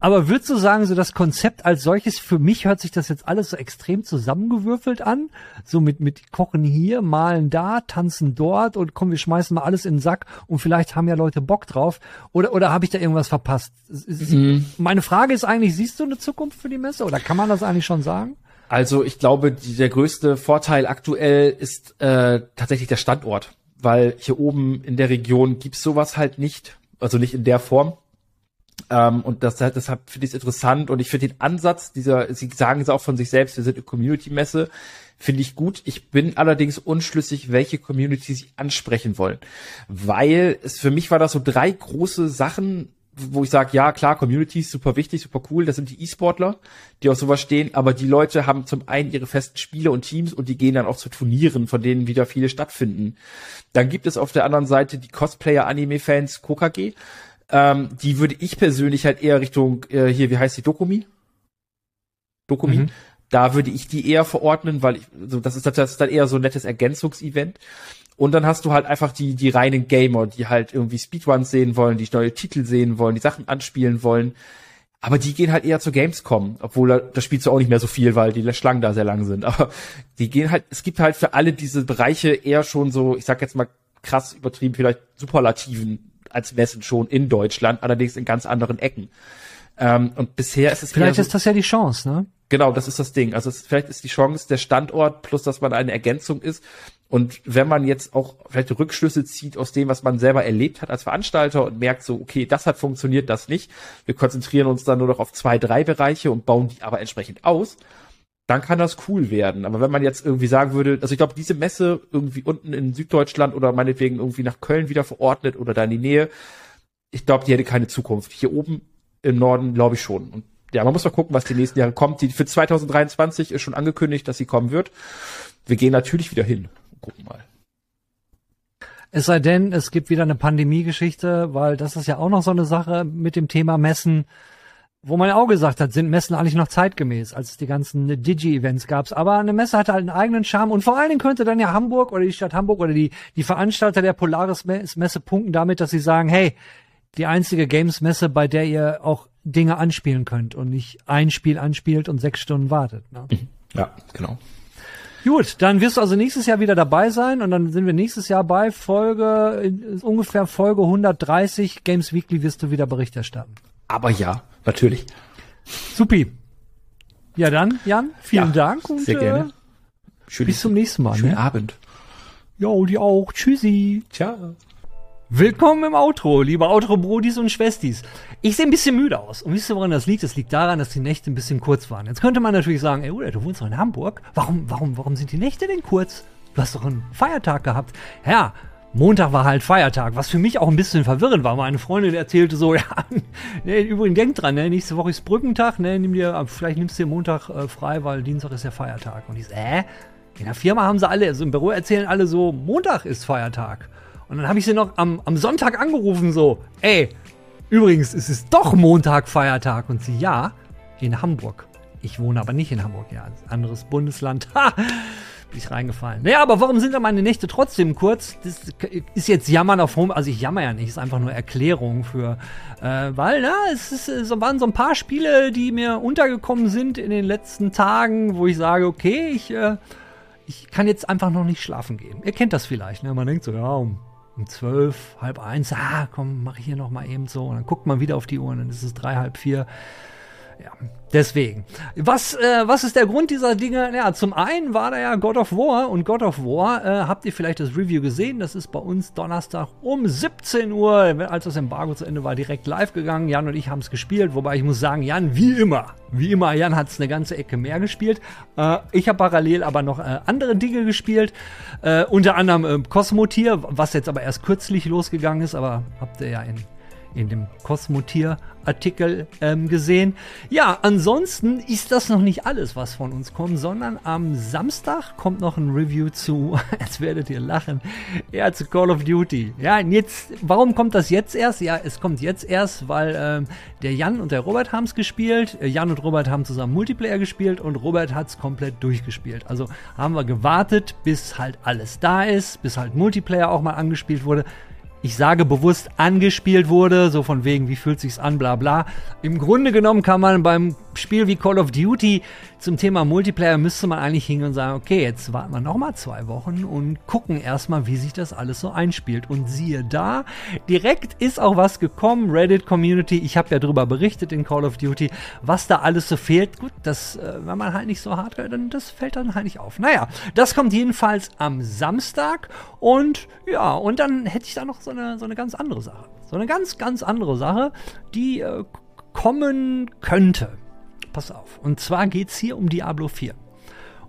Aber würdest du sagen, so das Konzept als solches, für mich hört sich das jetzt alles so extrem zusammengewürfelt an? So mit, mit Kochen hier, Malen da, Tanzen dort und komm, wir schmeißen mal alles in den Sack und vielleicht haben ja Leute Bock drauf. Oder, oder habe ich da irgendwas verpasst? Ist- Meine Frage ist eigentlich, siehst du eine Zukunft für die Messe oder kann man das eigentlich schon sagen? Also ich glaube, die, der größte Vorteil aktuell ist äh, tatsächlich der Standort, weil hier oben in der Region gibt's sowas halt nicht, also nicht in der Form. Ähm, und das, deshalb finde ich es interessant und ich finde den Ansatz dieser, sie sagen es auch von sich selbst, wir sind eine Community-Messe, finde ich gut. Ich bin allerdings unschlüssig, welche Community sie ansprechen wollen, weil es für mich war das so drei große Sachen, wo ich sage, ja klar, Community ist super wichtig, super cool, das sind die E-Sportler, die auf sowas stehen, aber die Leute haben zum einen ihre festen Spiele und Teams und die gehen dann auch zu Turnieren, von denen wieder viele stattfinden. Dann gibt es auf der anderen Seite die Cosplayer-Anime-Fans KKG, ähm, die würde ich persönlich halt eher Richtung, äh, hier, wie heißt die, Dokumi? Dokumi? Mhm. Da würde ich die eher verordnen, weil ich, so, das ist, das ist dann eher so ein nettes Ergänzungsevent. Und dann hast du halt einfach die, die reinen Gamer, die halt irgendwie Speedruns sehen wollen, die neue Titel sehen wollen, die Sachen anspielen wollen. Aber die gehen halt eher zur Gamescom, obwohl da spielst du auch nicht mehr so viel, weil die Schlangen da sehr lang sind. Aber die gehen halt, es gibt halt für alle diese Bereiche eher schon so, ich sag jetzt mal krass übertrieben, vielleicht Superlativen als Messen schon in Deutschland, allerdings in ganz anderen Ecken. Ähm, und bisher ist es Vielleicht eher ist das ja die Chance, ne? Genau, das ist das Ding. Also es, vielleicht ist die Chance der Standort plus, dass man eine Ergänzung ist. Und wenn man jetzt auch vielleicht Rückschlüsse zieht aus dem, was man selber erlebt hat als Veranstalter und merkt so, okay, das hat funktioniert, das nicht. Wir konzentrieren uns dann nur noch auf zwei, drei Bereiche und bauen die aber entsprechend aus. Dann kann das cool werden. Aber wenn man jetzt irgendwie sagen würde, also ich glaube, diese Messe irgendwie unten in Süddeutschland oder meinetwegen irgendwie nach Köln wieder verordnet oder da in die Nähe, ich glaube, die hätte keine Zukunft. Hier oben im Norden glaube ich schon. Und ja, man muss mal gucken, was die nächsten Jahre kommt. Die für 2023 ist schon angekündigt, dass sie kommen wird. Wir gehen natürlich wieder hin. Gucken mal. Es sei denn, es gibt wieder eine Pandemie-Geschichte, weil das ist ja auch noch so eine Sache mit dem Thema Messen, wo man ja auch gesagt hat, sind Messen eigentlich noch zeitgemäß, als es die ganzen Digi-Events gab. Aber eine Messe hat halt einen eigenen Charme und vor allen Dingen könnte dann ja Hamburg oder die Stadt Hamburg oder die, die Veranstalter der Polaris-Messe punkten damit, dass sie sagen, hey, die einzige Games-Messe, bei der ihr auch Dinge anspielen könnt und nicht ein Spiel anspielt und sechs Stunden wartet. Ne? Ja, genau. Gut, dann wirst du also nächstes Jahr wieder dabei sein und dann sind wir nächstes Jahr bei Folge, in- ungefähr Folge 130 Games Weekly wirst du wieder Bericht erstatten. Aber ja, natürlich. Supi. Ja dann, Jan, vielen Ja, Dank und sehr gerne. Schön, Äh, bis zum nächsten Mal. Schönen Ne? Abend. Jo, die auch. Tschüssi. Ciao. Willkommen im Outro, liebe Outro-Brodis und Schwestis. Ich sehe ein bisschen müde aus. Und wisst ihr, woran das liegt? Das liegt daran, dass die Nächte ein bisschen kurz waren. Jetzt könnte man natürlich sagen, ey, Ulla, du wohnst doch in Hamburg. Warum, warum, warum sind die Nächte denn kurz? Du hast doch einen Feiertag gehabt. Ja, Montag war halt Feiertag, was für mich auch ein bisschen verwirrend war. Meine Freundin erzählte so, ja, ne, übrigens denk dran, ne, nächste Woche ist Brückentag, ne, nimm dir, vielleicht nimmst du dir Montag äh, frei, weil Dienstag ist ja Feiertag. Und ich so, äh? In der Firma haben sie alle, also im Büro erzählen alle so, Montag ist Feiertag. Und dann habe ich sie noch am, am Sonntag angerufen, so, ey, übrigens, es ist doch Montag Feiertag. Und sie, ja, in Hamburg. Ich wohne aber nicht in Hamburg, ja, anderes Bundesland. Ha! Bin ich reingefallen. Naja, aber warum sind da meine Nächte trotzdem kurz? Das ist jetzt Jammern auf Home, also ich jammer ja nicht, ist einfach nur Erklärung für, äh, weil, na, es ist, es waren so ein paar Spiele, die mir untergekommen sind in den letzten Tagen, wo ich sage, okay, ich, äh, ich kann jetzt einfach noch nicht schlafen gehen. Ihr kennt das vielleicht, ne? Man denkt so, ja, um, um zwölf, halb eins, ah, komm, mach ich hier noch mal eben so. Und dann guckt man wieder auf die Uhr und dann ist es drei, halb vier. Ja, deswegen. Was, äh, was ist der Grund dieser Dinge? Ja, zum einen war da ja God of War und God of War, äh, habt ihr vielleicht das Review gesehen? Das ist bei uns Donnerstag um 17 Uhr, als das Embargo zu Ende war, direkt live gegangen. Jan und ich haben es gespielt, wobei ich muss sagen, Jan, wie immer, wie immer, Jan hat es eine ganze Ecke mehr gespielt. Äh, ich habe parallel aber noch äh, andere Dinge gespielt, äh, unter anderem äh, Cosmotier, was jetzt aber erst kürzlich losgegangen ist, aber habt ihr ja in in dem Cosmotier-Artikel ähm, gesehen. Ja, ansonsten ist das noch nicht alles, was von uns kommt, sondern am Samstag kommt noch ein Review zu, jetzt werdet ihr lachen, ja, zu Call of Duty. Ja, jetzt, warum kommt das jetzt erst? Ja, es kommt jetzt erst, weil ähm, der Jan und der Robert haben es gespielt. Äh, Jan und Robert haben zusammen Multiplayer gespielt und Robert hat es komplett durchgespielt. Also haben wir gewartet, bis halt alles da ist, bis halt Multiplayer auch mal angespielt wurde ich sage bewusst angespielt wurde, so von wegen, wie fühlt sich's an, bla bla. Im Grunde genommen kann man beim Spiel wie Call of Duty zum Thema Multiplayer müsste man eigentlich hingehen und sagen, okay, jetzt warten wir nochmal zwei Wochen und gucken erstmal, wie sich das alles so einspielt. Und siehe da, direkt ist auch was gekommen, Reddit Community, ich habe ja drüber berichtet in Call of Duty, was da alles so fehlt. Gut, das, äh, wenn man halt nicht so hart, dann das fällt dann halt nicht auf. Naja, das kommt jedenfalls am Samstag und ja, und dann hätte ich da noch so eine, so eine ganz andere Sache. So eine ganz, ganz andere Sache, die äh, kommen könnte. Pass auf. Und zwar geht es hier um Diablo 4.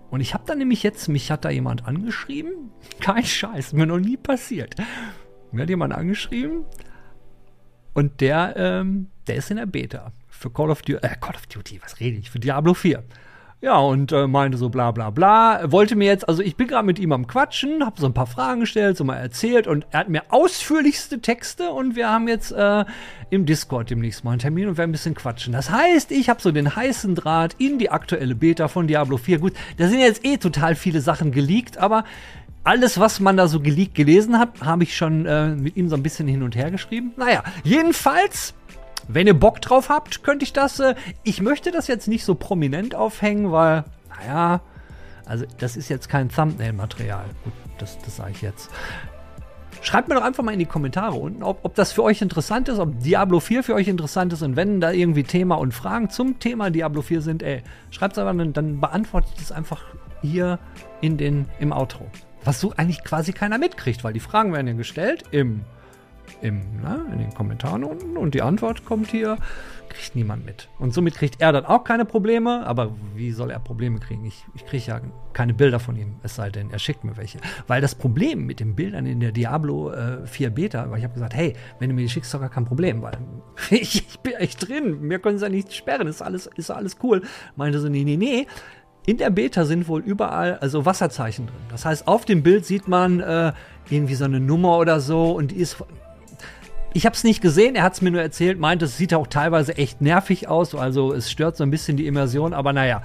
Und ich habe da nämlich jetzt, mich hat da jemand angeschrieben. Kein Scheiß, mir noch nie passiert. Mir hat jemand angeschrieben und der, ähm, der ist in der Beta für Call of Duty, äh, Call of Duty, was rede ich, für Diablo 4. Ja, und äh, meinte so bla bla bla. Wollte mir jetzt, also ich bin gerade mit ihm am Quatschen, habe so ein paar Fragen gestellt, so mal erzählt und er hat mir ausführlichste Texte und wir haben jetzt äh, im Discord demnächst mal einen Termin und werden ein bisschen quatschen. Das heißt, ich habe so den heißen Draht in die aktuelle Beta von Diablo 4. Gut, da sind jetzt eh total viele Sachen geleakt, aber alles, was man da so geleakt gelesen hat, habe ich schon äh, mit ihm so ein bisschen hin und her geschrieben. Naja, jedenfalls wenn ihr Bock drauf habt, könnte ich das. Äh, ich möchte das jetzt nicht so prominent aufhängen, weil, naja, also das ist jetzt kein Thumbnail-Material. Gut, das, das sage ich jetzt. Schreibt mir doch einfach mal in die Kommentare unten, ob, ob das für euch interessant ist, ob Diablo 4 für euch interessant ist und wenn da irgendwie Thema und Fragen zum Thema Diablo 4 sind, ey, schreibt es einfach, dann, dann beantworte ich das einfach hier in den, im Outro. Was so eigentlich quasi keiner mitkriegt, weil die Fragen werden ja gestellt im im, na, in den Kommentaren unten und die Antwort kommt hier, kriegt niemand mit. Und somit kriegt er dann auch keine Probleme, aber wie soll er Probleme kriegen? Ich, ich kriege ja keine Bilder von ihm, es sei denn, er schickt mir welche. Weil das Problem mit den Bildern in der Diablo äh, 4 Beta, weil ich habe gesagt, hey, wenn du mir die schickst, ist doch gar kein Problem, weil ich, ich bin echt drin, mir können sie ja nicht sperren, ist alles, ist alles cool. Meinte so, nee, nee, nee, in der Beta sind wohl überall also Wasserzeichen drin. Das heißt, auf dem Bild sieht man äh, irgendwie so eine Nummer oder so und die ist ich habe es nicht gesehen, er hat es mir nur erzählt, meint, es sieht auch teilweise echt nervig aus, also es stört so ein bisschen die Immersion, aber naja,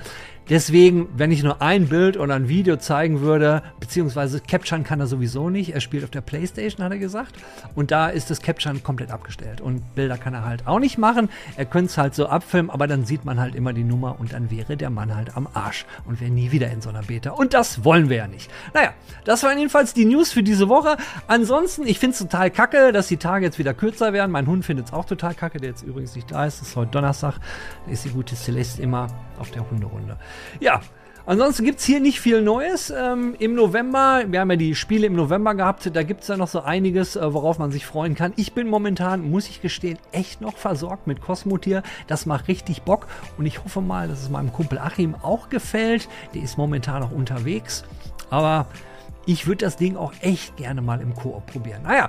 Deswegen, wenn ich nur ein Bild oder ein Video zeigen würde, beziehungsweise Capturen kann er sowieso nicht. Er spielt auf der Playstation, hat er gesagt. Und da ist das Capturen komplett abgestellt. Und Bilder kann er halt auch nicht machen. Er könnte es halt so abfilmen, aber dann sieht man halt immer die Nummer und dann wäre der Mann halt am Arsch und wäre nie wieder in so einer Beta. Und das wollen wir ja nicht. Naja, das waren jedenfalls die News für diese Woche. Ansonsten, ich finde es total kacke, dass die Tage jetzt wieder kürzer werden. Mein Hund findet es auch total kacke, der jetzt übrigens nicht da ist. Es ist heute Donnerstag. Da ist die gute Celeste immer auf der Hunderunde. Ja, Ansonsten gibt es hier nicht viel Neues. Ähm, Im November, wir haben ja die Spiele im November gehabt, da gibt es ja noch so einiges, äh, worauf man sich freuen kann. Ich bin momentan, muss ich gestehen, echt noch versorgt mit Cosmotier. Das macht richtig Bock und ich hoffe mal, dass es meinem Kumpel Achim auch gefällt. Der ist momentan noch unterwegs. Aber ich würde das Ding auch echt gerne mal im Koop probieren. Naja,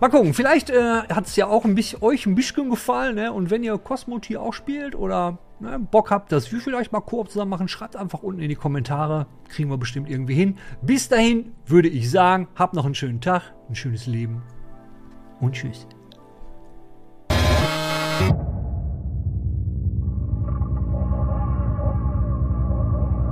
mal gucken. Vielleicht äh, hat es ja auch ein bisschen, euch ein bisschen gefallen. Ne? Und wenn ihr Cosmotier auch spielt oder ne, Bock habt, dass wir vielleicht mal Koop zusammen machen, schreibt einfach unten in die Kommentare. Kriegen wir bestimmt irgendwie hin. Bis dahin würde ich sagen, habt noch einen schönen Tag, ein schönes Leben und tschüss.